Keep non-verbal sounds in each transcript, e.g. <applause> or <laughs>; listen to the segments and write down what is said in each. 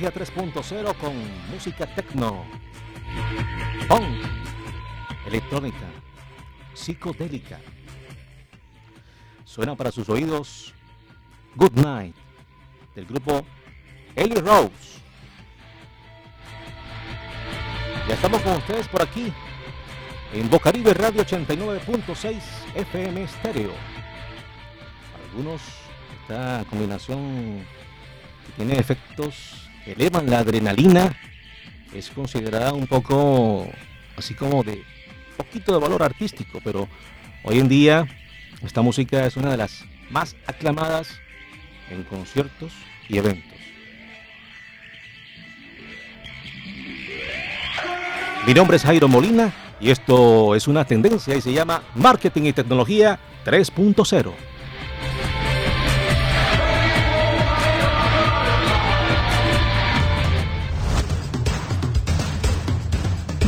Marketing y Tecnología 3.0 con música techno, punk, electrónica, psicodélica. Suena para sus oídos Good Night del grupo Ellie Rose. Ya estamos con ustedes por aquí en Bocaribe Radio 89.6 FM Stereo. algunos esta combinación tiene efectos elevan la adrenalina es considerada un poco así como de poquito de valor artístico, pero hoy en día esta música es una de las más aclamadas en conciertos y eventos. Mi nombre es Jairo Molina y esto es una tendencia y se llama Marketing y Tecnología 3.0.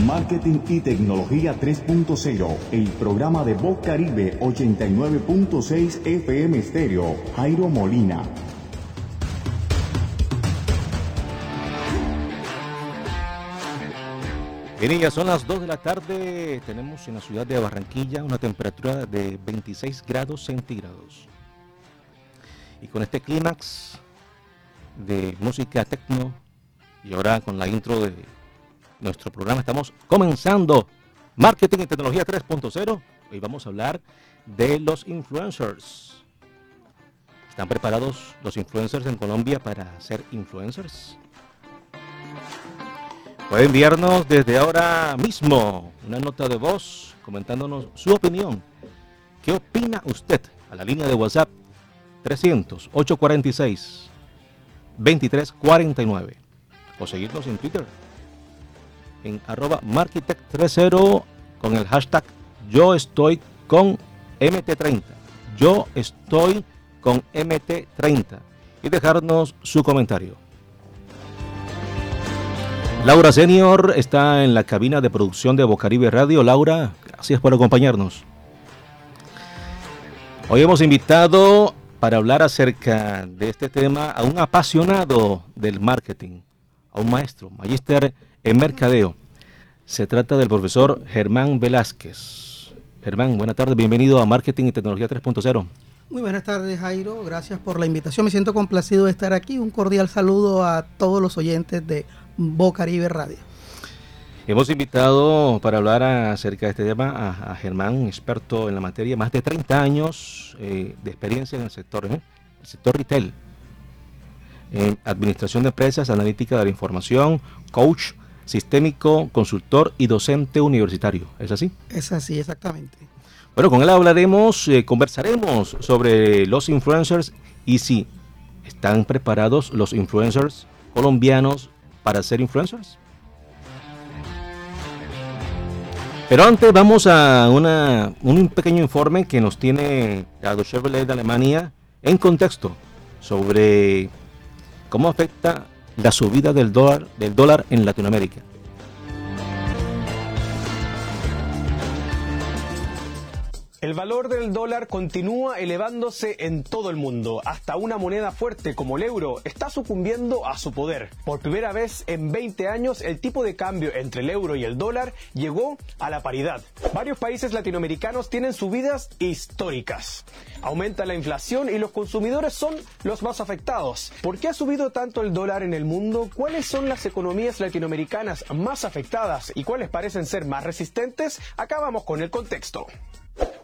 Marketing y Tecnología 3.0, el programa de Voz Caribe 89.6 FM Estéreo, Jairo Molina. Bien, ya son las 2 de la tarde. Tenemos en la ciudad de Barranquilla una temperatura de 26 grados centígrados. Y con este clímax de música techno y ahora con la intro de nuestro programa estamos comenzando Marketing y Tecnología 3.0. Hoy vamos a hablar de los influencers. ¿Están preparados los influencers en Colombia para ser influencers? Puede enviarnos desde ahora mismo una nota de voz comentándonos su opinión. ¿Qué opina usted? A la línea de WhatsApp 300-846-2349. O seguirnos en Twitter en arroba Markitect30 con el hashtag yo estoy con MT30. Yo estoy con MT30. Y dejarnos su comentario. Laura Senior está en la cabina de producción de Bocaribe Radio. Laura, gracias por acompañarnos. Hoy hemos invitado para hablar acerca de este tema a un apasionado del marketing, a un maestro, magíster en mercadeo. Se trata del profesor Germán Velázquez. Germán, buenas tardes, bienvenido a Marketing y Tecnología 3.0. Muy buenas tardes, Jairo. Gracias por la invitación. Me siento complacido de estar aquí. Un cordial saludo a todos los oyentes de Bocaribe Radio. Hemos invitado para hablar acerca de este tema a, Germán, experto en la materia, más de 30 años eh, de experiencia en el sector, ¿eh? el sector retail, en administración de empresas, analítica de la información, coach sistémico, consultor y docente universitario. ¿Es así? Es así, exactamente. Bueno, con él hablaremos, eh, conversaremos sobre los influencers y si están preparados los influencers colombianos para ser influencers. Pero antes vamos a una, un pequeño informe que nos tiene la Chevrolet de Alemania en contexto sobre cómo afecta la subida del dólar, en Latinoamérica. El valor del dólar continúa elevándose en todo el mundo. Hasta una moneda fuerte como el euro está sucumbiendo a su poder. Por primera vez en 20 años, el tipo de cambio entre el euro y el dólar llegó a la paridad. Varios países latinoamericanos tienen subidas históricas. Aumenta la inflación y los consumidores son los más afectados. ¿Por qué ha subido tanto el dólar en el mundo? ¿Cuáles son las economías latinoamericanas más afectadas y cuáles parecen ser más resistentes? Acá vamos con el contexto.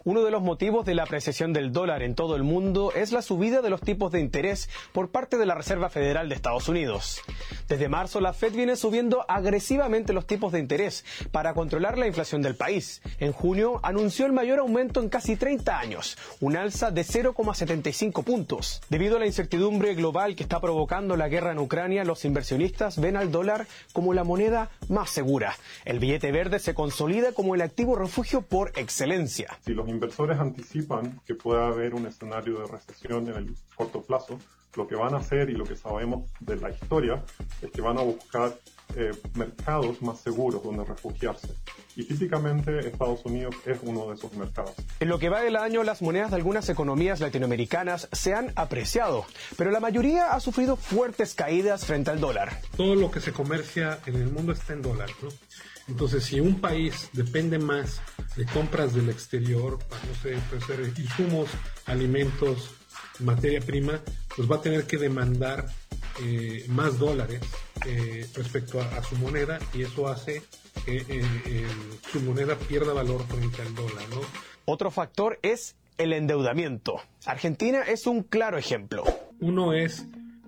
Uno de los motivos de la apreciación del dólar en todo el mundo es la subida de los tipos de interés por parte de la Reserva Federal de Estados Unidos. Desde marzo, la Fed viene subiendo agresivamente los tipos de interés para controlar la inflación del país. En junio, anunció el mayor aumento en casi 30 años, un alza de 0,75 puntos. Debido a la incertidumbre global que está provocando la guerra en Ucrania, los inversionistas ven al dólar como la moneda más segura. El billete verde se consolida como el activo refugio por excelencia. Si los inversores anticipan que pueda haber un escenario de recesión en el corto plazo, lo que van a hacer y lo que sabemos de la historia es que van a buscar eh, mercados más seguros donde refugiarse. y típicamente Estados Unidos es uno de esos mercados. En lo que va del año, las monedas de algunas economías latinoamericanas se han apreciado, pero la mayoría ha sufrido fuertes caídas frente al dólar. Todo lo que se comercia en el mundo está en dólar, ¿no? Entonces, si un país depende más de compras del exterior, no sé, puede ser insumos, alimentos, materia prima, pues va a tener que demandar eh, más dólares eh, respecto a, su moneda y eso hace que eh, su moneda pierda valor frente al dólar. ¿no? Otro factor es el endeudamiento. Argentina es un claro ejemplo. Uno es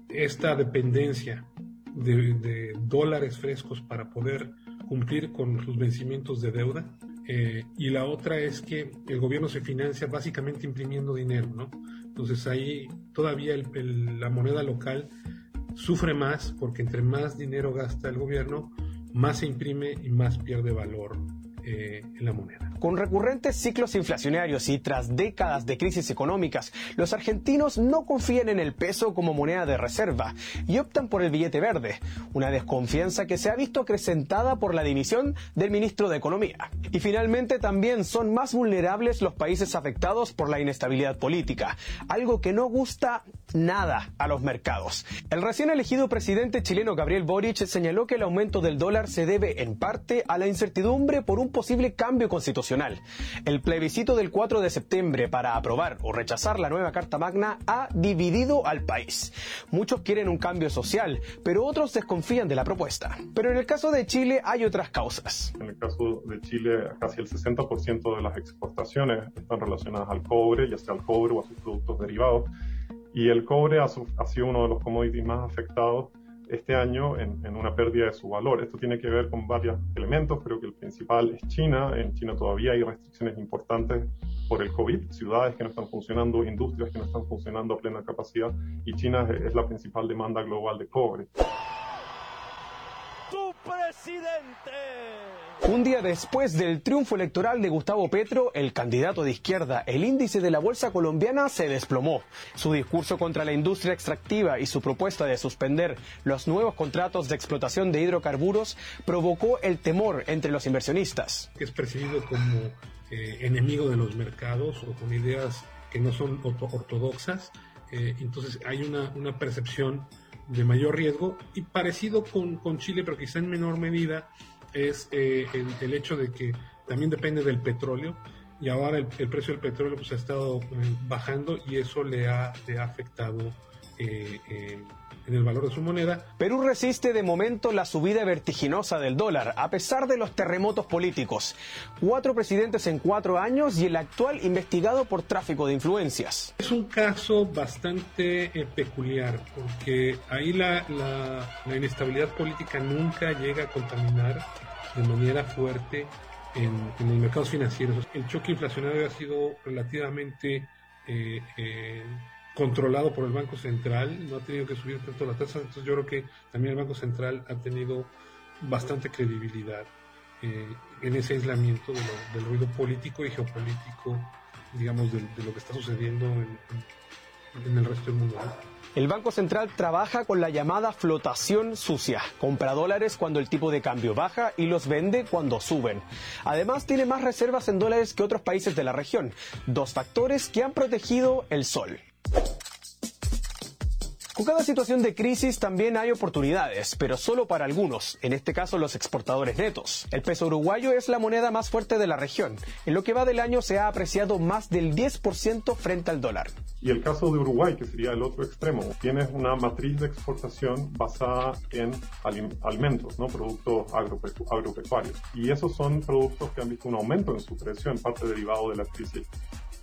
esta dependencia de dólares frescos para poder cumplir con sus vencimientos de deuda. Eh, y la otra es que el gobierno se financia básicamente imprimiendo dinero, ¿no? Entonces ahí todavía la moneda local sufre más porque entre más dinero gasta el gobierno, más se imprime y más pierde valor eh, en la moneda. Con recurrentes ciclos inflacionarios y tras décadas de crisis económicas, los argentinos no confían en el peso como moneda de reserva y optan por el billete verde, una desconfianza que se ha visto acrecentada por la dimisión del ministro de Economía. Y finalmente también son más vulnerables los países afectados por la inestabilidad política, algo que no gusta nada a los mercados. El recién elegido presidente chileno Gabriel Boric señaló que el aumento del dólar se debe en parte a la incertidumbre por un posible cambio constitucional el plebiscito del 4 de septiembre para aprobar o rechazar la nueva Carta Magna ha dividido al país. Muchos quieren un cambio social, pero otros desconfían de la propuesta. Pero en el caso de Chile hay otras causas. En el caso de Chile, casi el 60% de las exportaciones están relacionadas al cobre, ya sea al cobre o a sus productos derivados. Y el cobre ha, ha sido uno de los commodities más afectados este año en, una pérdida de su valor. Esto tiene que ver con varios elementos, creo que el principal es China. En China todavía hay restricciones importantes por el COVID, ciudades que no están funcionando, industrias que no están funcionando a plena capacidad y China es la principal demanda global de cobre. ¡Tu presidente! Un día después del triunfo electoral de Gustavo Petro, el candidato de izquierda, el índice de la bolsa colombiana se desplomó. Su discurso contra la industria extractiva y su propuesta de suspender los nuevos contratos de explotación de hidrocarburos provocó el temor entre los inversionistas. Es percibido como eh, enemigo de los mercados o con ideas que no son ortodoxas. Eh, entonces hay una, una, percepción de mayor riesgo y parecido con, con Chile, pero quizá en menor medida es eh, el, hecho de que también depende del petróleo y ahora el, precio del petróleo pues ha estado eh, bajando y eso le ha, le ha afectado eh, en el valor de su moneda. Perú resiste de momento la subida vertiginosa del dólar, a pesar de los terremotos políticos. Cuatro presidentes en cuatro años y el actual investigado por tráfico de influencias. Es un caso bastante peculiar, porque ahí la, la, inestabilidad política nunca llega a contaminar de manera fuerte en, en los mercados financieros. El choque inflacionario ha sido relativamente eh, eh, controlado por el Banco Central, no ha tenido que subir tanto la tasa, entonces yo creo que también el Banco Central ha tenido bastante credibilidad eh, en ese aislamiento del ruido político y geopolítico, digamos, de, lo que está sucediendo en, en el resto del mundo. El Banco Central trabaja con la llamada flotación sucia. Compra dólares cuando el tipo de cambio baja y los vende cuando suben. Además, tiene más reservas en dólares que otros países de la región. Dos factores que han protegido el sol. Con cada situación de crisis también hay oportunidades, pero solo para algunos, en este caso los exportadores netos. El peso uruguayo es la moneda más fuerte de la región. En lo que va del año se ha apreciado más del 10% frente al dólar. Y el caso de Uruguay, que sería el otro extremo, tiene una matriz de exportación basada en alimentos, ¿no? productos agropecuarios. Y esos son productos que han visto un aumento en su precio, en parte derivado de la crisis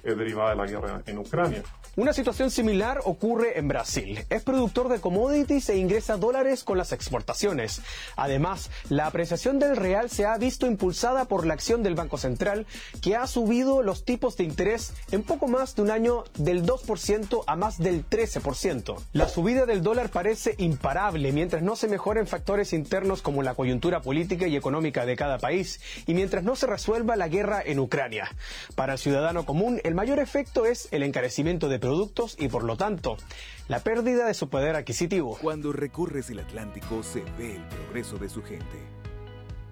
eh, derivada de la guerra en Ucrania. Una situación similar ocurre en Brasil. Es productor de commodities e ingresa dólares con las exportaciones. Además, la apreciación del real se ha visto impulsada por la acción del Banco Central, que ha subido los tipos de interés en poco más de un año del 2% a más del 13%. La subida del dólar parece imparable mientras no se mejoren factores internos como la coyuntura política y económica de cada país y mientras no se resuelva la guerra en Ucrania. Para el ciudadano común, el mayor efecto es el encarecimiento de productos y por lo tanto la pérdida de su poder adquisitivo. Cuando recurres el Atlántico se ve el progreso de su gente.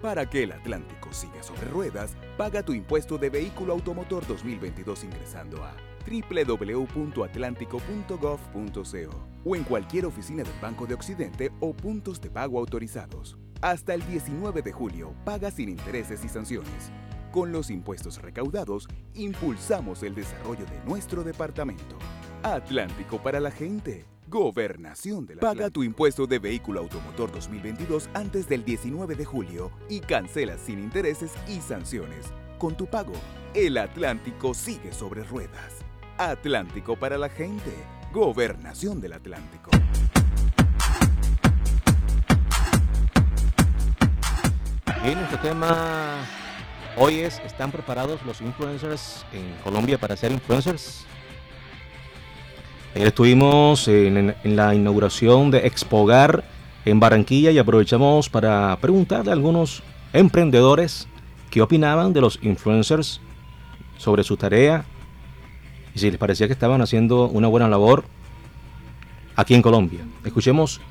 Para que el Atlántico siga sobre ruedas, paga tu impuesto de vehículo automotor 2022 ingresando a www.atlántico.gov.co o en cualquier oficina del Banco de Occidente o puntos de pago autorizados. Hasta el 19 de julio, paga sin intereses y sanciones. Con los impuestos recaudados, impulsamos el desarrollo de nuestro departamento. Atlántico para la gente. Gobernación de la Paga tu impuesto de vehículo automotor 2022 antes del 19 de julio y cancela sin intereses y sanciones. Con tu pago, el Atlántico sigue sobre ruedas. Atlántico para la gente. Gobernación del Atlántico. Bien, este tema hoy es, ¿están preparados los influencers en Colombia para ser influencers? Ayer estuvimos en, la inauguración de Expogar en Barranquilla y aprovechamos para preguntarle a algunos emprendedores qué opinaban de los influencers sobre su tarea y si les parecía que estaban haciendo una buena labor aquí en Colombia. Escuchemos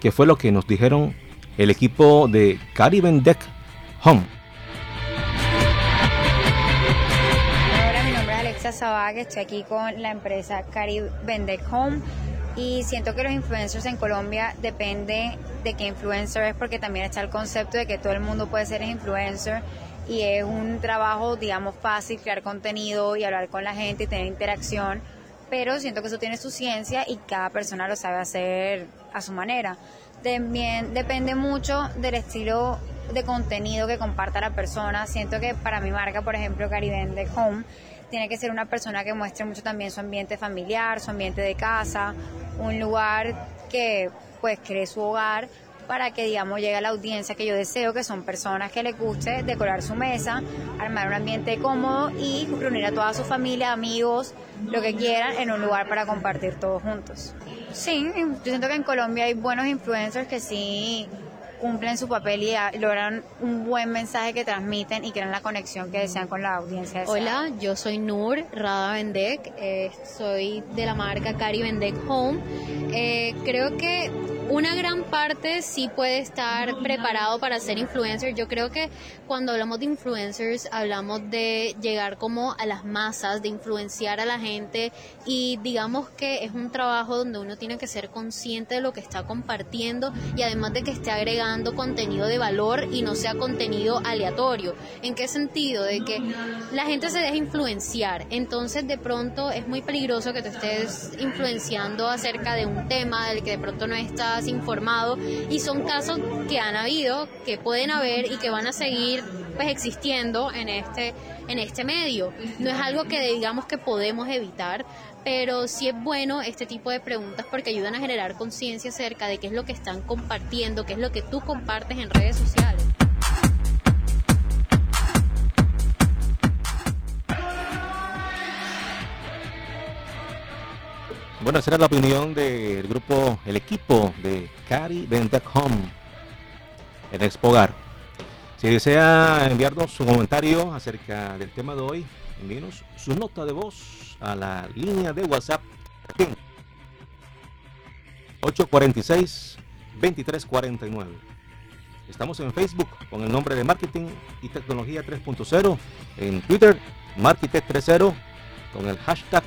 qué fue lo que nos dijeron el equipo de Caribbean Deck Home. Alexa estoy aquí con la empresa Cari Vende Home y siento que los influencers en Colombia depende de qué influencer es porque también está el concepto de que todo el mundo puede ser influencer y es un trabajo, digamos, fácil crear contenido y hablar con la gente y tener interacción, pero siento que eso tiene su ciencia y cada persona lo sabe hacer a su manera. También depende mucho del estilo de contenido que comparta la persona. Siento que para mi marca, por ejemplo, Vende Home, tiene que ser una persona que muestre mucho también su ambiente familiar, su ambiente de casa, un lugar que pues cree su hogar para que digamos llegue a la audiencia que yo deseo, que son personas que les guste decorar su mesa, armar un ambiente cómodo y reunir a toda su familia, amigos, lo que quieran en un lugar para compartir todos juntos. Sí, yo siento que en Colombia hay buenos influencers que sí cumplen su papel y logran un buen mensaje que transmiten y crean la conexión que desean con la audiencia. Hola, yo soy Nur Rada Vendek, eh, soy de la marca Cari Vendek Home. Eh, creo que una gran parte sí puede estar preparado para ser influencer. Yo creo que cuando hablamos de influencers hablamos de llegar como a las masas, de influenciar a la gente y digamos que es un trabajo donde uno tiene que ser consciente de lo que está compartiendo y además de que esté agregando contenido de valor y no sea contenido aleatorio. ¿En qué sentido? De que la gente se deja influenciar. Entonces de pronto es muy peligroso que te estés influenciando acerca de un tema del que de pronto no está informado y son casos que han habido, que pueden haber y que van a seguir pues existiendo en este en este medio. No es algo que digamos que podemos evitar, pero sí es bueno este tipo de preguntas porque ayudan a generar conciencia acerca de qué es lo que están compartiendo, qué es lo que tú compartes en redes sociales. Bueno, esa era la opinión del grupo, el equipo de Cari Vendec Home en Expogar. Si desea enviarnos su comentario acerca del tema de hoy, envíenos su nota de voz a la línea de WhatsApp 846-2349. Estamos en Facebook con el nombre de Marketing y Tecnología 3.0, en Twitter Marketing 3.0 con el hashtag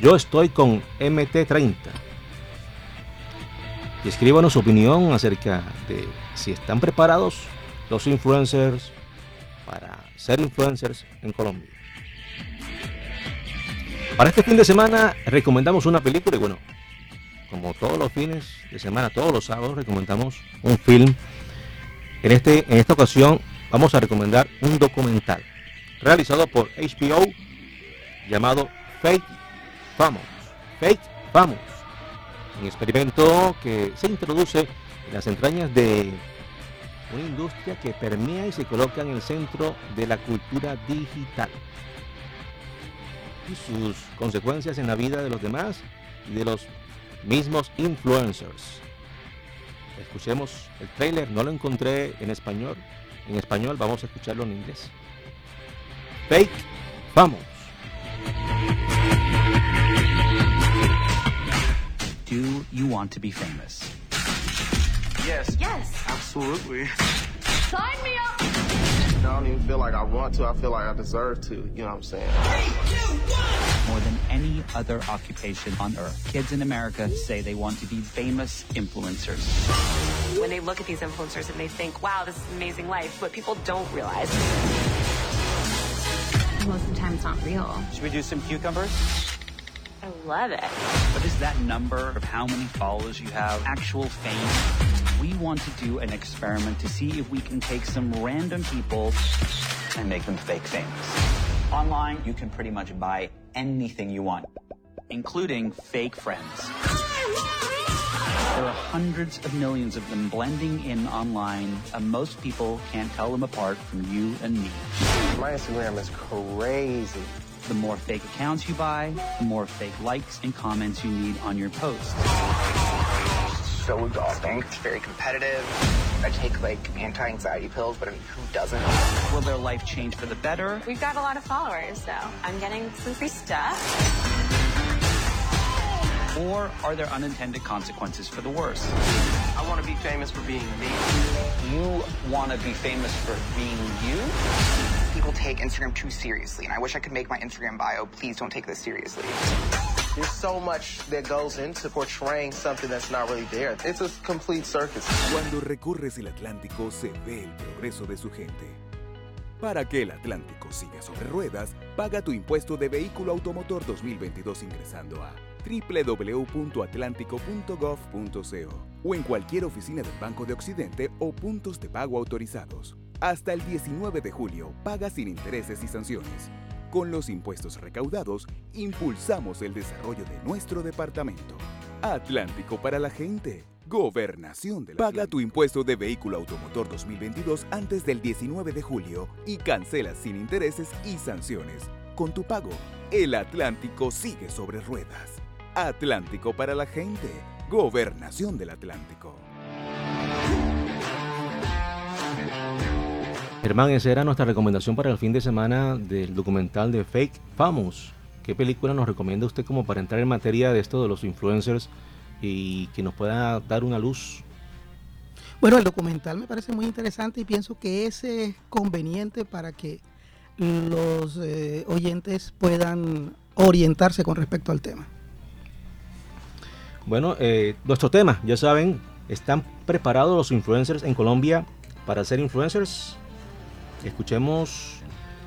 yo estoy con MT30. Y escríbanos su opinión acerca de si están preparados los influencers para ser influencers en Colombia. Para este fin de semana recomendamos una película y bueno, como todos los fines de semana, todos los sábados recomendamos un film. En, este, en esta ocasión vamos a recomendar un documental realizado por HBO llamado Fake Vamos, Fake Vamos, un experimento que se introduce en las entrañas de una industria que permea y se coloca en el centro de la cultura digital y sus consecuencias en la vida de los demás y de los mismos influencers. Escuchemos el trailer, no lo encontré en español. En español vamos a escucharlo en inglés. Fake, vamos. Do you want to be famous? Yes. Yes. Absolutely. Sign me up! I don't even feel like I want to. I feel like I deserve to. You know what I'm saying? Three, two, one. More than any other occupation on earth, kids in America say they want to be famous influencers. When they look at these influencers and they think, wow, this is an amazing life, what people don't realize. Most of the time, it's not real. Should we do some cucumbers? I love it. What is that number of how many followers you have, actual fame? We want to do an experiment to see if we can take some random people and make them fake famous. Online, you can pretty much buy anything you want, including fake friends. There are hundreds of millions of them blending in online, and most people can't tell them apart from you and me. My Instagram is crazy. The more fake accounts you buy, the more fake likes and comments you need on your posts. So exhausting. It's very competitive. I take like anti-anxiety pills, but I mean, who doesn't? Will their life change for the better? We've got a lot of followers, so I'm getting some free stuff. Or are there unintended consequences for the worse? I want to be famous for being me. You want to be famous for being you? People take Instagram too seriously, and I wish I could make my Instagram bio, please don't take this seriously. There's so much that goes into portraying something that's not really there. It's a complete circus. Cuando recorres el Atlántico se ve el progreso de su gente. Para que el Atlántico siga sobre ruedas, paga tu impuesto de vehículo automotor 2022 ingresando a www.atlántico.gov.co o en cualquier oficina del Banco de Occidente o puntos de pago autorizados. Hasta el 19 de julio, paga sin intereses y sanciones. Con los impuestos recaudados, impulsamos el desarrollo de nuestro departamento. Atlántico para la gente. Gobernación del Paga tu impuesto de vehículo automotor 2022 antes del 19 de julio y cancela sin intereses y sanciones. Con tu pago, el Atlántico sigue sobre ruedas. Atlántico para la gente. Gobernación del Atlántico. Germán, esa era nuestra recomendación para el fin de semana del documental de Fake Famous. ¿Qué película nos recomienda usted como para entrar en materia de esto de los influencers y que nos pueda dar una luz? Bueno, el documental me parece muy interesante y pienso que ese es conveniente para que los eh, oyentes puedan orientarse con respecto al tema. Bueno, eh, nuestro tema, ya saben, ¿están preparados los influencers en Colombia para ser influencers? Escuchemos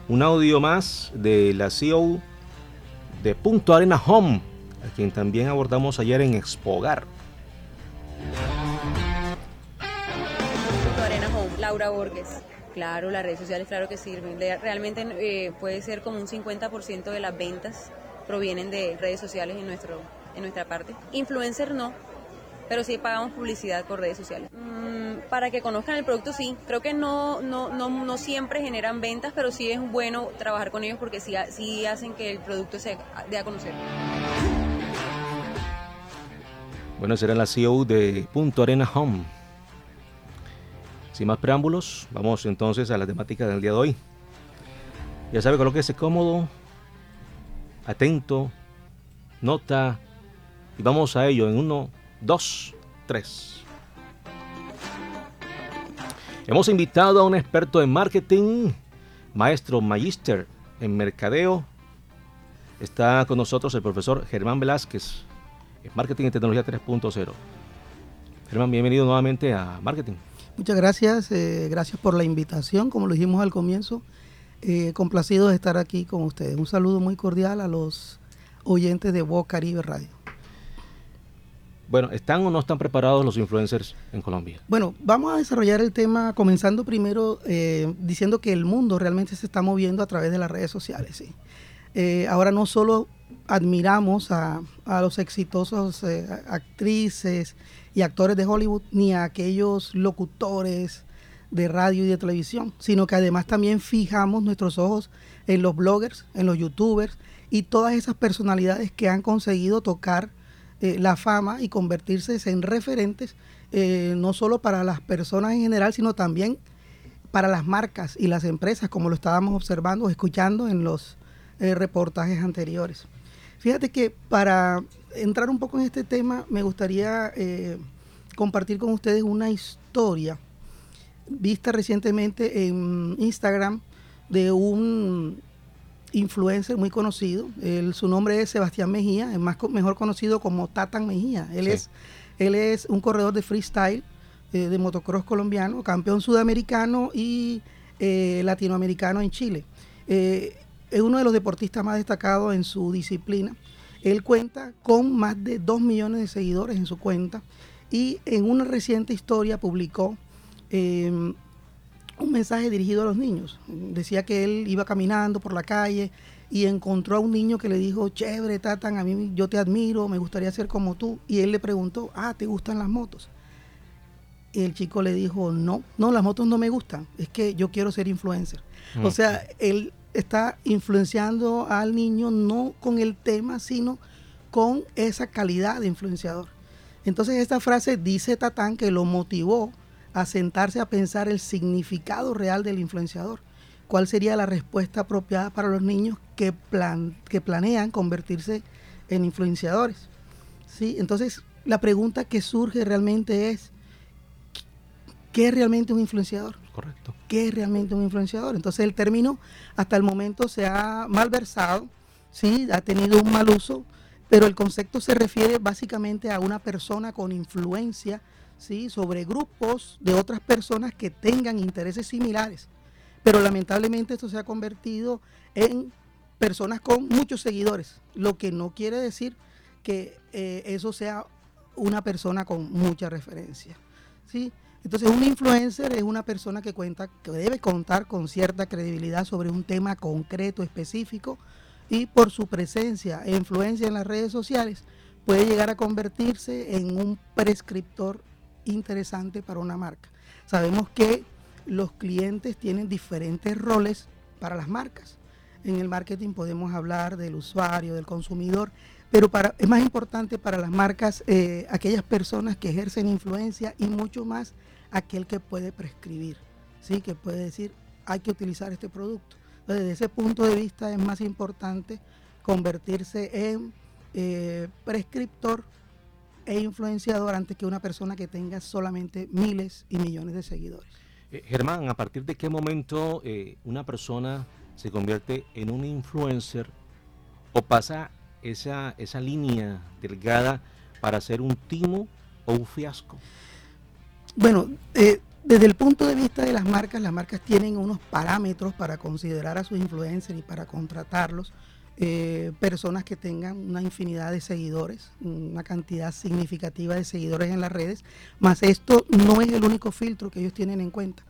un audio más de la CEO de Punto Arena Home, a quien también abordamos ayer en Expogar. Punto Arena Home, Laura Borges. Claro, las redes sociales, claro que sirven. Realmente eh, puede ser como un 50% de las ventas provienen de redes sociales en, nuestro, en nuestra parte. Influencer no, pero sí pagamos publicidad por redes sociales. Mm, para que conozcan el producto, sí. Creo que no, no, no, no, siempre generan ventas, pero sí es bueno trabajar con ellos porque sí, sí hacen que el producto se dé a conocer. Bueno, será la CEO de Punto Arena Home. Sin más preámbulos, vamos entonces a la temática del día de hoy. Ya sabe, colóquese cómodo, atento, nota y vamos a ello en uno, dos, tres. Hemos invitado a un experto en marketing, maestro magister en mercadeo. Está con nosotros el profesor Germán Velázquez, en Marketing y Tecnología 3.0. Germán, bienvenido nuevamente a Marketing. Muchas gracias, eh, gracias por la invitación, como lo dijimos al comienzo. Eh, complacido de estar aquí con ustedes. Un saludo muy cordial a los oyentes de Voz Caribe Radio. Bueno, ¿están o no están preparados los influencers en Colombia? Bueno, vamos a desarrollar el tema comenzando primero eh, diciendo que el mundo realmente se está moviendo a través de las redes sociales. Eh, ahora no solo admiramos a, a los exitosos eh, actrices y actores de Hollywood, ni a aquellos locutores de radio y de televisión, sino que además también fijamos nuestros ojos en los bloggers, en los youtubers y todas esas personalidades que han conseguido tocar eh, la fama y convertirse en referentes, eh, no solo para las personas en general, sino también para las marcas y las empresas, como lo estábamos observando, escuchando en los eh, reportajes anteriores. Fíjate que para entrar un poco en este tema, me gustaría compartir con ustedes una historia vista recientemente en Instagram de un influencer muy conocido. su nombre es Sebastián Mejía, es más, mejor conocido como Tatan Mejía. Él, es, él es un corredor de freestyle eh, de motocross colombiano, campeón sudamericano y eh, latinoamericano en Chile. Eh, es uno de los deportistas más destacados en su disciplina. Él cuenta con más de 2 millones de seguidores en su cuenta y en una reciente historia publicó em, un mensaje dirigido a los niños. Decía que él iba caminando por la calle y encontró a un niño que le dijo, chévere, Tatan, a mí yo te admiro, me gustaría ser como tú. Y él le preguntó, ah, ¿te gustan las motos? Y el chico le dijo, no, no, las motos no me gustan, es que yo quiero ser influencer. O sea, él está influenciando al niño no con el tema, sino con esa calidad de influenciador. Entonces esta frase dice Tatán que lo motivó a sentarse a pensar el significado real del influenciador. ¿Cuál sería la respuesta apropiada para los niños que, plan, que planean convertirse en influenciadores? ¿Sí? Entonces la pregunta que surge realmente es, ¿qué es realmente un influenciador? Correcto. ¿Qué es realmente un influenciador? Entonces el término hasta el momento se ha malversado, ¿sí? ha tenido un mal uso, pero el concepto se refiere básicamente a una persona con influencia ¿sí? sobre grupos de otras personas que tengan intereses similares. Pero lamentablemente esto se ha convertido en personas con muchos seguidores, lo que no quiere decir que eh, eso sea una persona con mucha referencia. ¿sí? Entonces, un influencer es una persona que cuenta, que debe contar con cierta credibilidad sobre un tema concreto, específico, y por su presencia e influencia en las redes sociales puede llegar a convertirse en un prescriptor interesante para una marca. Sabemos que los clientes tienen diferentes roles para las marcas. En el marketing podemos hablar del usuario, del consumidor, pero para, es más importante para las marcas eh, aquellas personas que ejercen influencia y mucho más aquel que puede prescribir, ¿sí? que puede decir hay que utilizar este producto. desde ese punto de vista es más importante convertirse en eh, prescriptor e influenciador antes que una persona que tenga solamente miles y millones de seguidores. Eh, Germán, ¿a partir de qué momento una persona se convierte en un influencer o pasa esa, esa línea delgada para ser un timo o un fiasco? Bueno, eh, desde el punto de vista de las marcas, las marcas tienen unos parámetros para considerar a sus influencers y para contratarlos. Eh, personas que tengan una infinidad de seguidores, una cantidad significativa de seguidores en las redes, más esto no es el único filtro que ellos tienen en cuenta.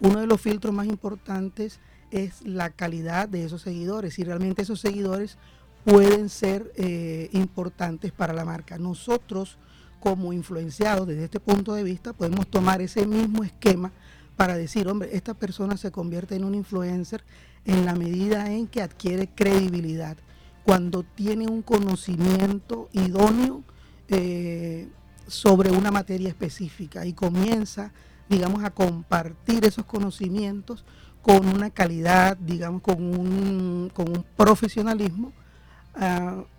Uno de los filtros más importantes es la calidad de esos seguidores, si realmente esos seguidores pueden ser eh, importantes para la marca. Nosotros, como influenciados desde este punto de vista, podemos tomar ese mismo esquema para decir, hombre, esta persona se convierte en un influencer en la medida en que adquiere credibilidad, cuando tiene un conocimiento idóneo eh, sobre una materia específica y comienza, digamos, a compartir esos conocimientos con una calidad, digamos, con un, con un profesionalismo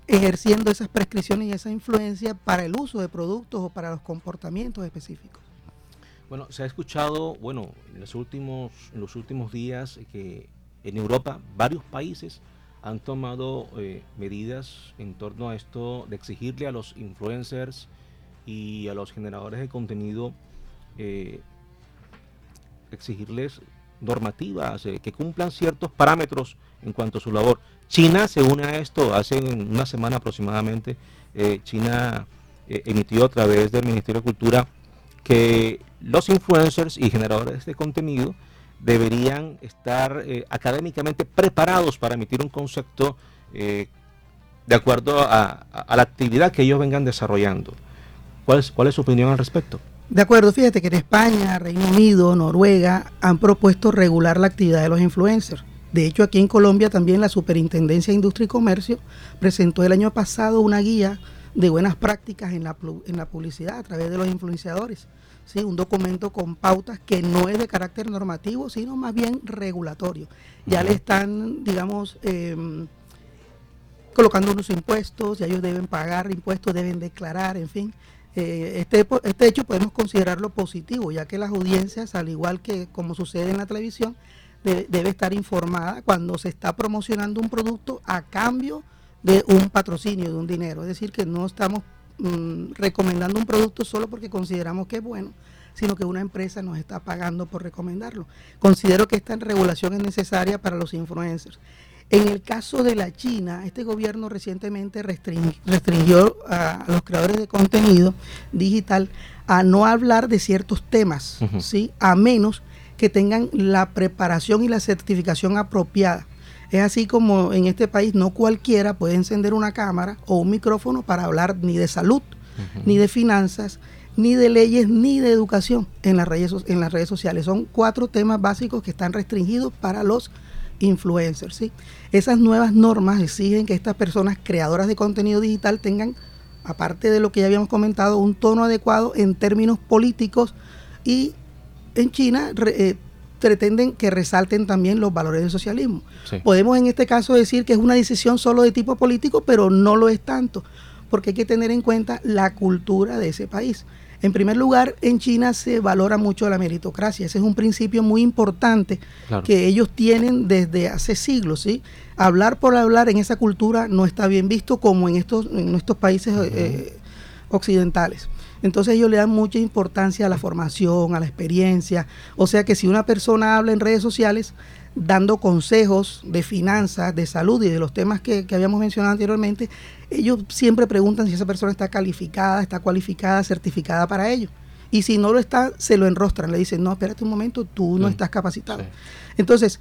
ejerciendo esas prescripciones y esa influencia para el uso de productos o para los comportamientos específicos. Bueno, se ha escuchado, bueno, en los últimos, en los últimos días que en Europa varios países han tomado eh, medidas en torno a esto de exigirle a los influencers y a los generadores de contenido, eh, exigirles normativas eh, que cumplan ciertos parámetros en cuanto a su labor. China se une a esto hace una semana aproximadamente. China emitió a través del Ministerio de Cultura que los influencers y generadores de contenido deberían estar eh, académicamente preparados para emitir un concepto de acuerdo a, la actividad que ellos vengan desarrollando. ¿Cuál es, ¿Cuál es su opinión al respecto? De acuerdo, fíjate que en España, Reino Unido, Noruega han propuesto regular la actividad de los influencers. De hecho, aquí en Colombia también la Superintendencia de Industria y Comercio presentó el año pasado una guía de buenas prácticas en la, en la publicidad a través de los influenciadores. ¿Sí? Un documento con pautas que no es de carácter normativo, sino más bien regulatorio. Ya le están, digamos, em, colocando unos impuestos, ya ellos deben pagar impuestos, deben declarar, en fin. Eh, este, este hecho podemos considerarlo positivo, ya que las audiencias, al igual que como sucede en la televisión, debe estar informada cuando se está promocionando un producto a cambio de un patrocinio, de un dinero. Es decir, que no estamos mm, recomendando un producto solo porque consideramos que es bueno, sino que una empresa nos está pagando por recomendarlo. Considero que esta regulación es necesaria para los influencers. En el caso de la China, este gobierno recientemente restringió a, los creadores de contenido digital a no hablar de ciertos temas, ¿sí? a menos que tengan la preparación y la certificación apropiada. Es así como en este país no cualquiera puede encender una cámara o un micrófono para hablar ni de salud, ni de finanzas, ni de leyes, ni de educación en las, redes, en las redes sociales. Son cuatro temas básicos que están restringidos para los influencers. ¿sí? Esas nuevas normas exigen que estas personas creadoras de contenido digital tengan, aparte de lo que ya habíamos comentado, un tono adecuado en términos políticos y en China eh, pretenden que resalten también los valores del socialismo. Podemos en este caso decir que es una decisión solo de tipo político, pero no lo es tanto, porque hay que tener en cuenta la cultura de ese país. En primer lugar, en China se valora mucho la meritocracia. Ese es un principio muy importante que ellos tienen desde hace siglos. ¿sí? Hablar por hablar en esa cultura no está bien visto como en estos, en estos países eh, occidentales. Entonces ellos le dan mucha importancia a la formación, a la experiencia. O sea que si una persona habla en redes sociales dando consejos de finanzas, de salud y de los temas que, que habíamos mencionado anteriormente, ellos siempre preguntan si esa persona está calificada, está cualificada, certificada para ello. Y si no lo está, se lo enrostran, le dicen, no, espérate un momento, tú no estás capacitado. Entonces,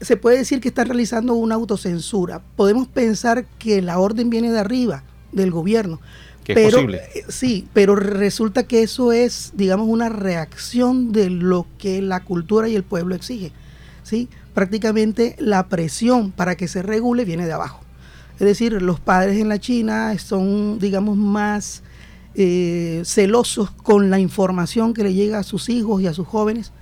se puede decir que están realizando una autocensura. Podemos pensar que la orden viene de arriba, del gobierno. Pero, eh, sí, pero resulta que eso es, digamos, una reacción de lo que la cultura y el pueblo exige. ¿sí? Prácticamente la presión para que se regule viene de abajo. Es decir, los padres en la China son, digamos, más eh, celosos con la información que le llega a sus hijos y a sus jóvenes.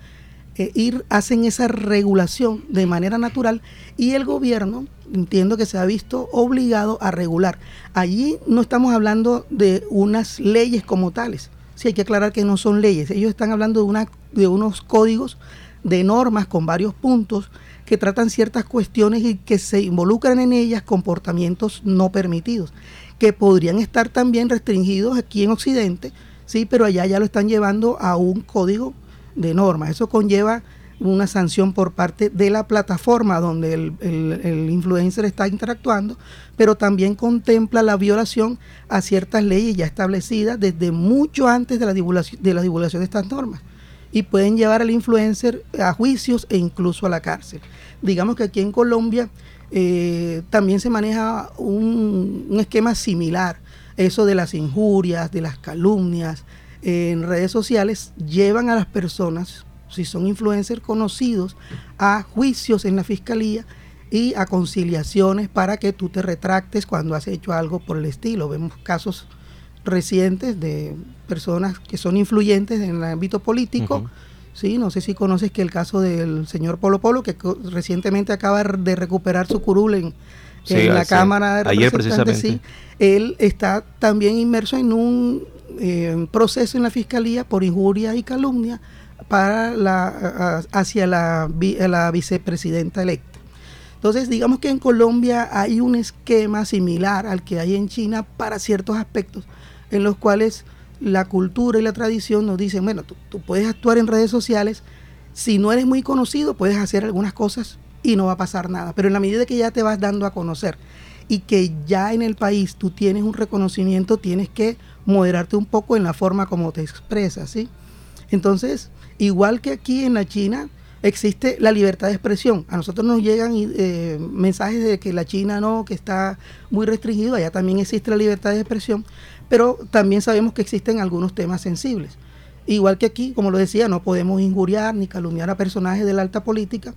Eh, ir, hacen esa regulación de manera natural y el gobierno, entiendo que se ha visto obligado a regular. Allí no estamos hablando de unas leyes como tales. Sí, hay que aclarar que no son leyes. Ellos están hablando de, una, de unos códigos de normas con varios puntos que tratan ciertas cuestiones y que se involucran en ellas comportamientos no permitidos, que podrían estar también restringidos aquí en Occidente, sí, pero allá ya lo están llevando a un código de normas. Eso conlleva una sanción por parte de la plataforma donde el, el, influencer está interactuando, pero también contempla la violación a ciertas leyes ya establecidas desde mucho antes de la divulgación de, la divulgación de estas normas y pueden llevar al influencer a juicios e incluso a la cárcel. Digamos que aquí en Colombia eh, también se maneja un, esquema similar. Eso de las injurias, de las calumnias en redes sociales llevan a las personas, si son influencers conocidos, a juicios en la fiscalía y a conciliaciones para que tú te retractes cuando has hecho algo por el estilo. Vemos casos recientes de personas que son influyentes en el ámbito político. Sí, no sé si conoces que el caso del señor Polo Polo, que recientemente acaba de recuperar su curul en, la Cámara de Representantes. Sí, él está también inmerso en un eh, proceso en la Fiscalía por injuria y calumnia para la, hacia la, la vicepresidenta electa. Entonces, digamos que en Colombia hay un esquema similar al que hay en China para ciertos aspectos en los cuales la cultura y la tradición nos dicen, bueno, tú, puedes actuar en redes sociales, si no eres muy conocido, puedes hacer algunas cosas y no va a pasar nada, pero en la medida que ya te vas dando a conocer y que ya en el país tú tienes un reconocimiento, tienes que moderarte un poco en la forma como te expresas, ¿sí? Entonces, igual que aquí en la China, existe la libertad de expresión. A nosotros nos llegan eh, mensajes de que la China no, que está muy restringido, allá también existe la libertad de expresión, pero también sabemos que existen algunos temas sensibles. Igual que aquí, como lo decía, no podemos injuriar ni calumniar a personajes de la alta política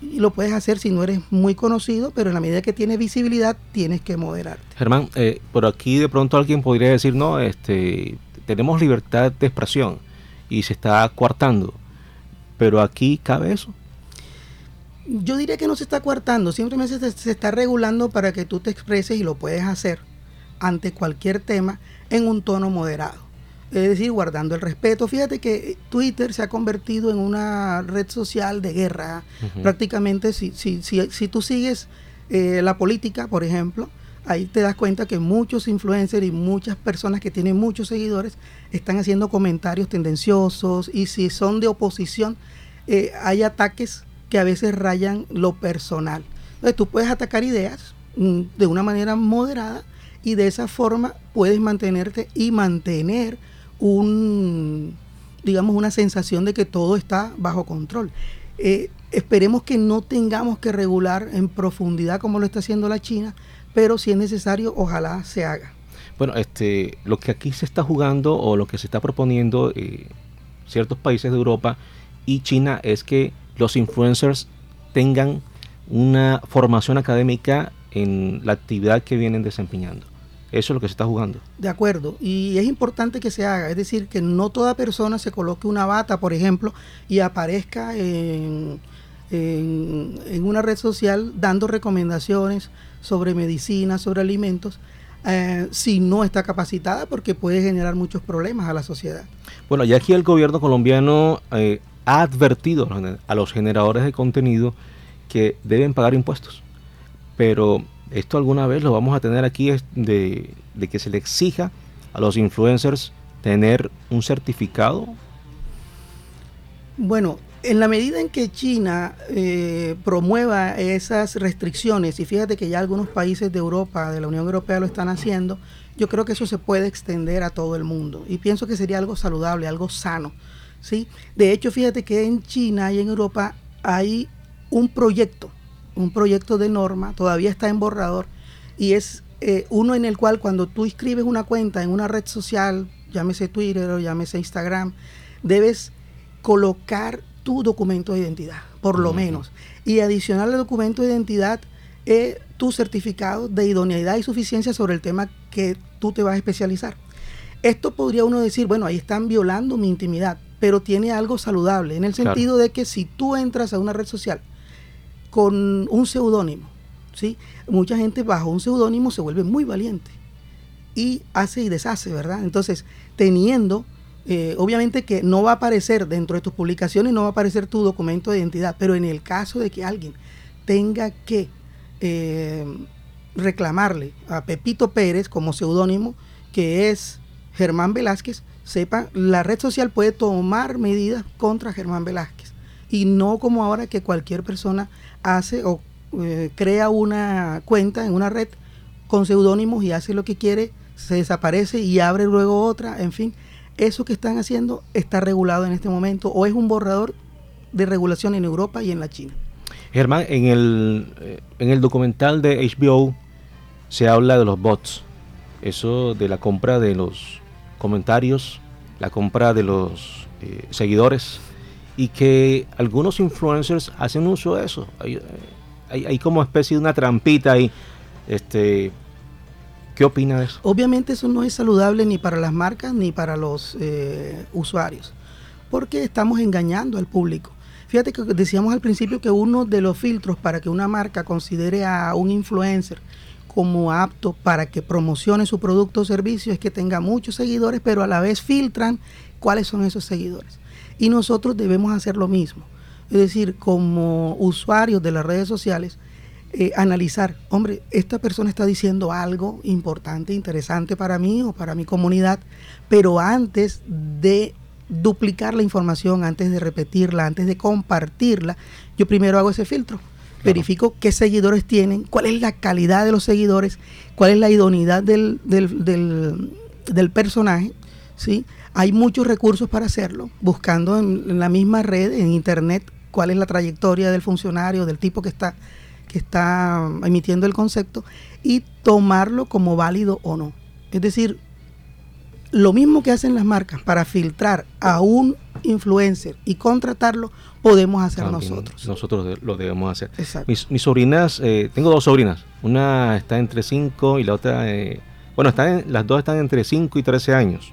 y lo puedes hacer si no eres muy conocido, pero en la medida que tienes visibilidad tienes que moderarte. Germán, eh, por aquí de pronto alguien podría decir, no, este, tenemos libertad de expresión y se está coartando, pero aquí cabe eso. Yo diría que no se está coartando, simplemente se, se está regulando para que tú te expreses y lo puedes hacer ante cualquier tema en un tono moderado. Es decir, guardando el respeto. Fíjate que Twitter se ha convertido en una red social de guerra. Prácticamente, si, si, si, si, tú sigues eh, la política, por ejemplo, ahí te das cuenta que muchos influencers y muchas personas que tienen muchos seguidores están haciendo comentarios tendenciosos y si son de oposición, eh, hay ataques que a veces rayan lo personal. Entonces tú puedes atacar ideas mm, de una manera moderada y de esa forma puedes mantenerte y mantener un, digamos, una sensación de que todo está bajo control. Eh, esperemos que no tengamos que regular en profundidad como lo está haciendo la China, pero si es necesario, ojalá se haga. Bueno, este, lo que aquí se está jugando o lo que se está proponiendo eh, ciertos países de Europa y China es que los influencers tengan una formación académica en la actividad que vienen desempeñando. Eso es lo que se está jugando. De acuerdo, y es importante que se haga, es decir, que no toda persona se coloque una bata, por ejemplo, y aparezca en, en, una red social dando recomendaciones sobre medicina, sobre alimentos, eh, si no está capacitada, porque puede generar muchos problemas a la sociedad. Bueno, ya aquí el gobierno colombiano eh, ha advertido a los generadores de contenido que deben pagar impuestos, pero esto alguna vez lo vamos a tener aquí de, de que se le exija a los influencers tener un certificado. Bueno, en la medida en que China eh, promueva esas restricciones, y fíjate que ya algunos países de Europa, de la Unión Europea, lo están haciendo, yo creo que eso se puede extender a todo el mundo. Y pienso que sería algo saludable, algo sano. ¿sí? De hecho, fíjate que en China y en Europa hay un proyecto un proyecto de norma, todavía está en borrador, y es eh, uno en el cual cuando tú inscribes una cuenta en una red social, llámese Twitter o llámese Instagram, debes colocar tu documento de identidad, por lo menos. Y adicional al documento de identidad, eh, tu certificado de idoneidad y suficiencia sobre el tema que tú te vas a especializar. Esto podría uno decir, bueno, ahí están violando mi intimidad, pero tiene algo saludable, en el sentido de que si tú entras a una red social, con un seudónimo. ¿sí? Mucha gente bajo un seudónimo se vuelve muy valiente y hace y deshace, ¿verdad? Entonces, teniendo, eh, obviamente que no va a aparecer dentro de tus publicaciones, no va a aparecer tu documento de identidad, pero en el caso de que alguien tenga que eh, reclamarle a Pepito Pérez como seudónimo, que es Germán Velázquez, sepa, la red social puede tomar medidas contra Germán Velázquez y no como ahora que cualquier persona hace o eh, crea una cuenta en una red con seudónimos y hace lo que quiere, se desaparece y abre luego otra, en fin, eso que están haciendo está regulado en este momento o es un borrador de regulación en Europa y en la China. Germán, en el, eh, en el documental de HBO se habla de los bots, eso de la compra de los comentarios, la compra de los eh, seguidores y que algunos influencers hacen uso de eso. Hay, como especie de una trampita ahí. Este, ¿Qué opina de eso? Obviamente eso no es saludable ni para las marcas ni para los eh, usuarios, porque estamos engañando al público. Fíjate que decíamos al principio que uno de los filtros para que una marca considere a un influencer como apto para que promocione su producto o servicio es que tenga muchos seguidores, pero a la vez filtran cuáles son esos seguidores. Y nosotros debemos hacer lo mismo. Es decir, como usuarios de las redes sociales, eh, analizar, hombre, esta persona está diciendo algo importante, interesante para mí o para mi comunidad, pero antes de duplicar la información, antes de repetirla, antes de compartirla, yo primero hago ese filtro. Verifico qué seguidores tienen, cuál es la calidad de los seguidores, cuál es la idoneidad del, del, del, del personaje, ¿sí? Hay muchos recursos para hacerlo, buscando en, la misma red, en internet, cuál es la trayectoria del funcionario, del tipo que está, que está emitiendo el concepto, y tomarlo como válido o no. Es decir, lo mismo que hacen las marcas para filtrar a un influencer y contratarlo, podemos hacer nosotros. Nosotros lo debemos hacer. Mis, mis, sobrinas, eh, tengo dos sobrinas, una está entre 5 y la otra, eh, bueno, están, las dos están entre 5 y 13 años.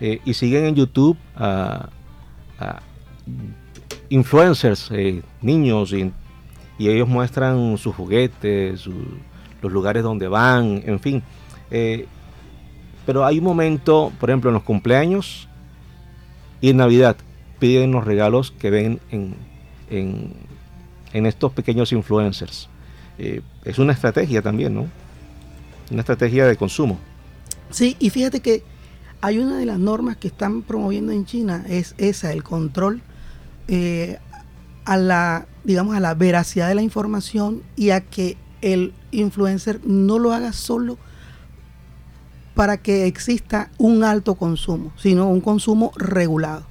Eh, y siguen en YouTube a, influencers, eh, niños, y, ellos muestran sus juguetes, los lugares donde van, en fin. Eh, Pero hay un momento, por ejemplo, en los cumpleaños y en Navidad, piden los regalos que ven en, en, estos pequeños influencers. Es una estrategia también, ¿no? Una estrategia de consumo. Sí, y fíjate que hay una de las normas que están promoviendo en China, es esa, el control eh, a la, digamos, a la veracidad de la información y a que el influencer no lo haga solo para que exista un alto consumo, sino un consumo regulado.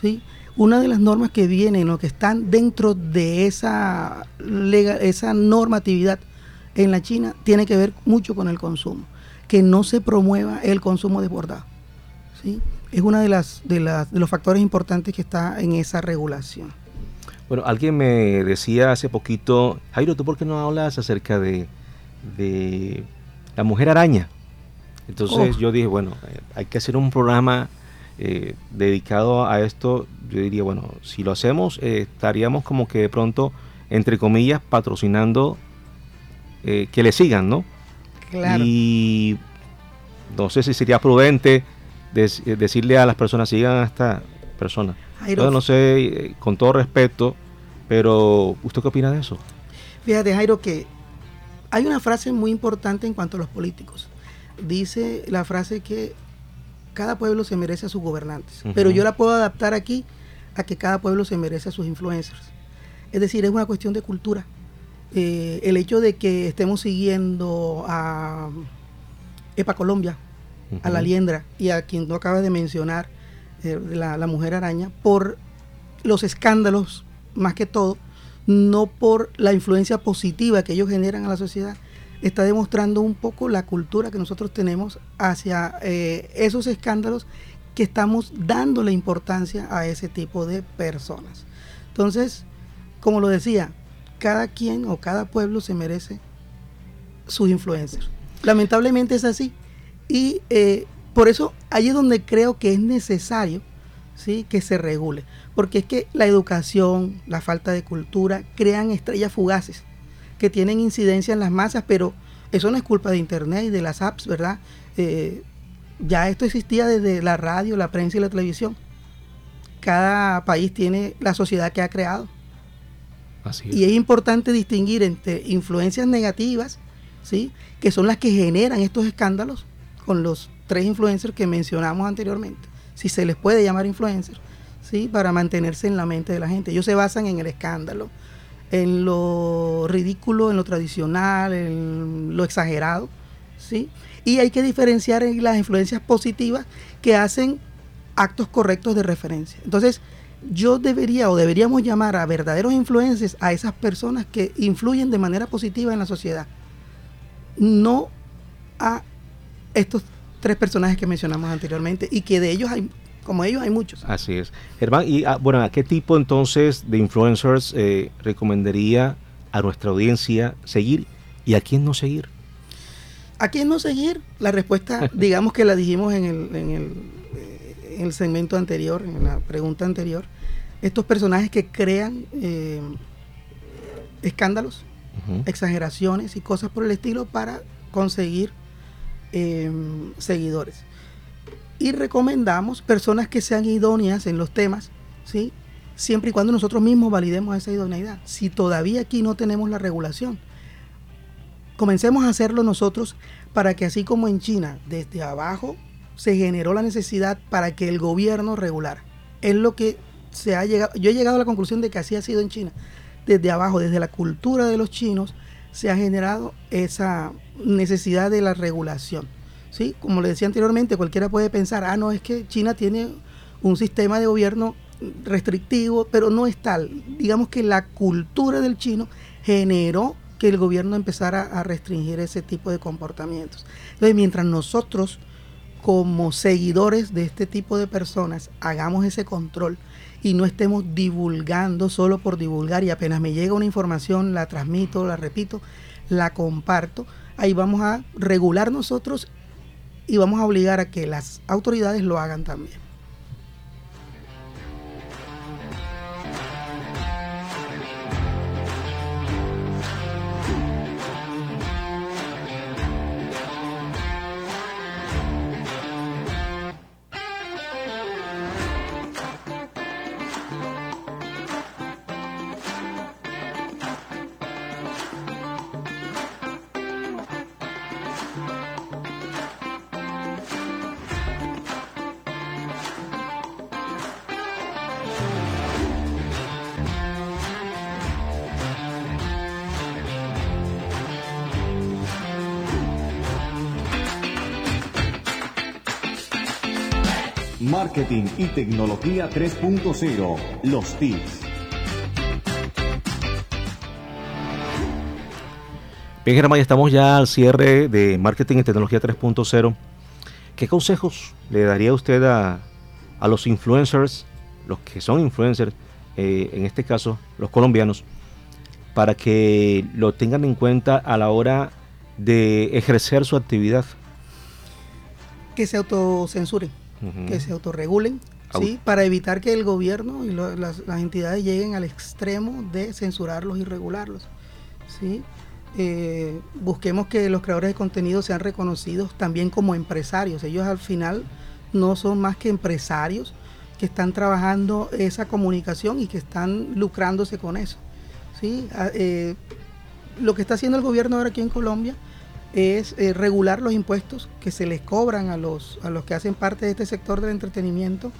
¿sí? Una de las normas que vienen o que están dentro de esa, esa normatividad en la China tiene que ver mucho con el consumo, que no se promueva el consumo desbordado. ¿Sí? Es uno de, las, de, las, de los factores importantes que está en esa regulación. Bueno, alguien me decía hace poquito, Jairo, ¿tú por qué no hablas acerca de, de la mujer araña? Entonces oh. yo dije, bueno, eh, hay que hacer un programa eh, dedicado a esto. Yo diría, bueno, si lo hacemos, eh, estaríamos como que de pronto, entre comillas, patrocinando que le sigan, ¿no? Claro. Y no sé si sería prudente decirle a las personas, sigan a esta persona. Yo no sé, eh, con todo respeto, pero ¿usted qué opina de eso? Fíjate, Jairo, que hay una frase muy importante en cuanto a los políticos. Dice la frase que cada pueblo se merece a sus gobernantes, pero yo la puedo adaptar aquí a que cada pueblo se merece a sus influencers. Es decir, es una cuestión de cultura. Eh, el hecho de que estemos siguiendo a EPA Colombia, a la Liendra y a quien tú acabas de mencionar, eh, la, mujer araña, por los escándalos, más que todo, no por la influencia positiva que ellos generan a la sociedad, está demostrando un poco la cultura que nosotros tenemos hacia eh, esos escándalos que estamos dando la importancia a ese tipo de personas. Entonces, como lo decía, cada quien o cada pueblo se merece sus influencers. Lamentablemente es así. Y eh, por eso ahí es donde creo que es necesario ¿sí? que se regule, porque es que la educación, la falta de cultura crean estrellas fugaces que tienen incidencia en las masas, pero eso no es culpa de Internet y de las apps, ¿verdad? Eh, ya esto existía desde la radio, la prensa y la televisión. Cada país tiene la sociedad que ha creado. Así Y es importante distinguir entre influencias negativas, ¿sí? que son las que generan estos escándalos, con los tres influencers que mencionamos anteriormente, si se les puede llamar influencers, ¿sí? para mantenerse en la mente de la gente. Ellos se basan en el escándalo, en lo ridículo, en lo tradicional, en lo exagerado. ¿sí? Y hay que diferenciar en las influencias positivas que hacen actos correctos de referencia. Entonces, yo debería o deberíamos llamar a verdaderos influencers a esas personas que influyen de manera positiva en la sociedad, no a estos tres personajes que mencionamos anteriormente y que de ellos hay, como ellos hay muchos. Así es. Germán, y ah, bueno, ¿a qué tipo entonces de influencers eh, recomendaría a nuestra audiencia seguir y a quién no seguir? ¿A quién no seguir? La respuesta, <laughs> digamos que la dijimos en el, en el, eh, en el segmento anterior, en la pregunta anterior. Estos personajes que crean eh, escándalos, exageraciones y cosas por el estilo para conseguir Em, seguidores. Y recomendamos personas que sean idóneas en los temas, ¿sí? siempre y cuando nosotros mismos validemos esa idoneidad. Si todavía aquí no tenemos la regulación, comencemos a hacerlo nosotros para que así como en China, desde abajo, se generó la necesidad para que el gobierno regulara. Es lo que se ha llegado, yo he llegado a la conclusión de que así ha sido en China. Desde abajo, desde la cultura de los chinos, se ha generado esa necesidad de la regulación. ¿sí? Como le decía anteriormente, cualquiera puede pensar, ah, no, es que China tiene un sistema de gobierno restrictivo, pero no es tal. Digamos que la cultura del chino generó que el gobierno empezara a restringir ese tipo de comportamientos. Entonces, mientras nosotros como seguidores de este tipo de personas hagamos ese control y no estemos divulgando solo por divulgar y apenas me llega una información la transmito, la repito, la comparto, ahí vamos a regular nosotros y vamos a obligar a que las autoridades lo hagan también. Marketing y tecnología 3.0. Los tips. Bien, Germán, estamos ya al cierre de Marketing y Tecnología 3.0. ¿Qué consejos le daría usted a, a los influencers, los que son influencers, eh, en este caso los colombianos, para que lo tengan en cuenta a la hora de ejercer su actividad? Que se autocensuren, que se autorregulen, ¿sí? para evitar que el gobierno y las, las, entidades lleguen al extremo de censurarlos y regularlos. ¿sí? Eh, busquemos que los creadores de contenido sean reconocidos también como empresarios. Ellos al final no son más que empresarios que están trabajando esa comunicación y que están lucrándose con eso. ¿sí? Ah, eh, lo que está haciendo el gobierno ahora aquí en Colombia es eh, regular los impuestos que se les cobran a los, a los que hacen parte de este sector del entretenimiento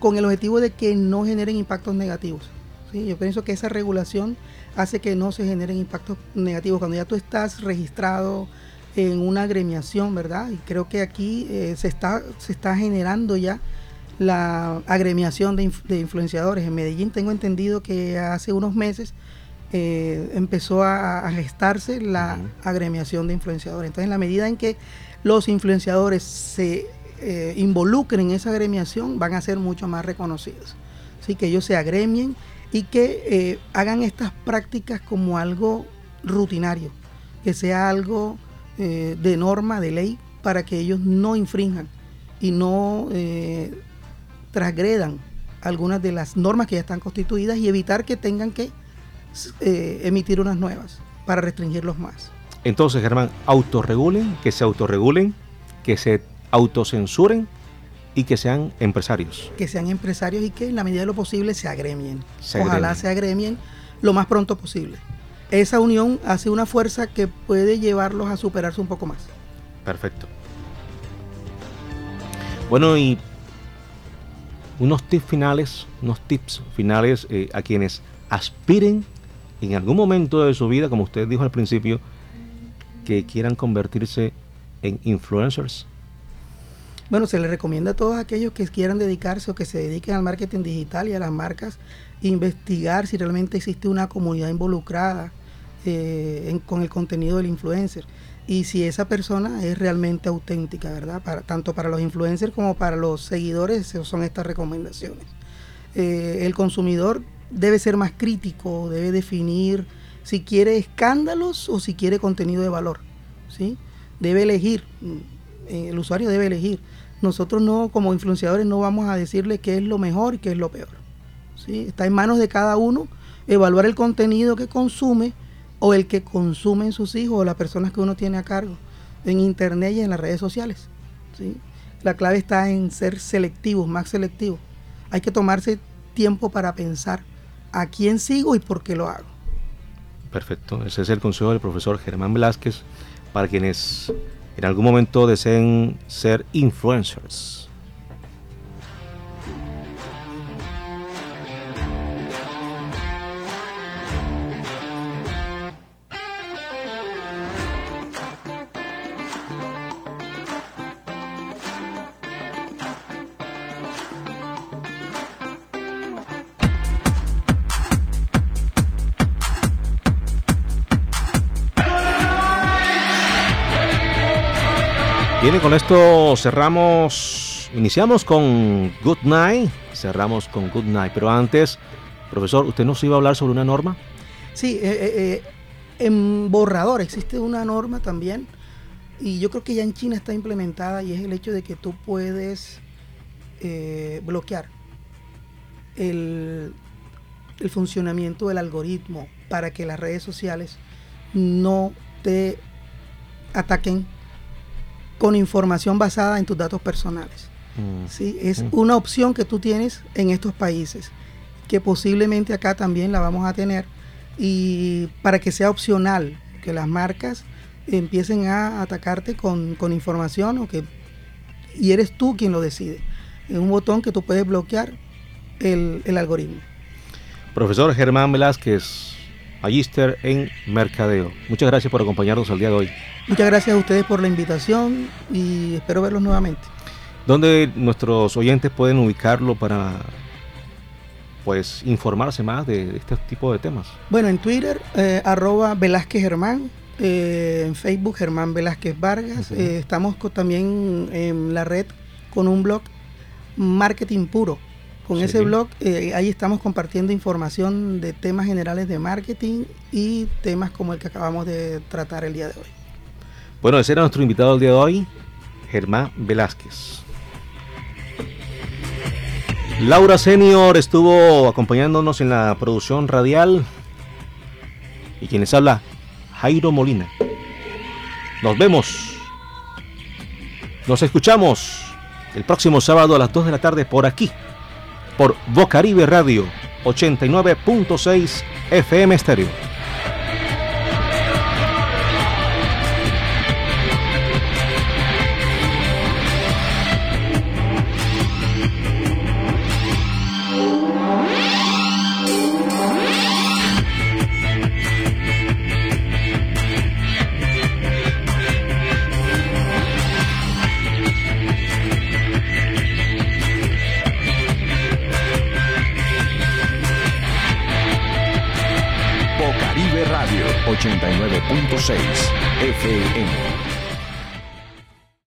con el objetivo de que no generen impactos negativos. ¿sí? Yo pienso que esa regulación hace que no se generen impactos negativos. Cuando ya tú estás registrado en una agremiación, ¿verdad? Y creo que aquí eh, se, está, se está generando ya la agremiación de, influenciadores. En Medellín tengo entendido que hace unos meses eh, empezó a, gestarse la agremiación de influenciadores. Entonces, en la medida en que los influenciadores se eh, involucren en esa agremiación, van a ser mucho más reconocidos. Así que ellos se agremien y que eh, hagan estas prácticas como algo rutinario, que sea algo de norma, de ley, para que ellos no infrinjan y no transgredan algunas de las normas que ya están constituidas y evitar que tengan que emitir unas nuevas para restringirlos más. Entonces, Germán, autorregulen, que se autorregulen, que se autocensuren y que sean empresarios. Que sean empresarios y que en la medida de lo posible se agremien. Ojalá se agremien lo más pronto posible. Esa unión hace una fuerza que puede llevarlos a superarse un poco más. Perfecto. Bueno, y unos tips finales, unos tips finales eh, a quienes aspiren en algún momento de su vida, como usted dijo al principio, que quieran convertirse en influencers bueno, se le recomienda a todos aquellos que quieran dedicarse o que se dediquen al marketing digital y a las marcas, investigar si realmente existe una comunidad involucrada eh, con el contenido del influencer y si esa persona es realmente auténtica, ¿verdad? Tanto para los influencers como para los seguidores son estas recomendaciones. Eh, el consumidor debe ser más crítico, debe definir si quiere escándalos o si quiere contenido de valor, ¿sí? Debe elegir, mm, el usuario debe elegir nosotros no, como influenciadores, no vamos a decirle qué es lo mejor y qué es lo peor. ¿sí? Está en manos de cada uno evaluar el contenido que consume o el que consumen sus hijos o las personas que uno tiene a cargo en internet y en las redes sociales. ¿sí? La clave está en ser selectivos, más selectivos. Hay que tomarse tiempo para pensar a quién sigo y por qué lo hago. Perfecto, ese es el consejo del profesor Germán Velázquez para quienes en algún momento deseen ser influencers. Con esto cerramos, iniciamos con Good Night, cerramos con Good Night, pero antes, profesor, ¿usted nos iba a hablar sobre una norma? Sí, eh, eh, eh, en borrador existe una norma también, y yo creo que ya en China está implementada, y es el hecho de que tú puedes bloquear el funcionamiento del algoritmo para que las redes sociales no te ataquen con información basada en tus datos personales. Mm. ¿sí? Es mm. una opción que tú tienes en estos países, que posiblemente acá también la vamos a tener, y para que sea opcional, que las marcas empiecen a atacarte con, información o que, y eres tú quien lo decide. Es un botón que tú puedes bloquear el, el algoritmo. Profesor Germán Velázquez, Magister en Mercadeo. Muchas gracias por acompañarnos el día de hoy. Muchas gracias a ustedes por la invitación y espero verlos nuevamente. ¿Dónde nuestros oyentes pueden ubicarlo para pues informarse más de este tipo de temas? Bueno, en Twitter, eh, arroba Velázquez Germán, eh, en Facebook Germán Velázquez Vargas, eh, estamos también en la red con un blog Marketing Puro. Con ese blog, ahí estamos compartiendo información de temas generales de marketing y temas como el que acabamos de tratar el día de hoy. Bueno, ese era nuestro invitado el día de hoy, Germán Velázquez. Laura Senior estuvo acompañándonos en la producción radial. Y quienes habla, Jairo Molina. Nos vemos. Nos escuchamos el próximo sábado a las 2 de la tarde por aquí, por Bocaribe Radio 89.6 FM Estéreo. 89.6 FM.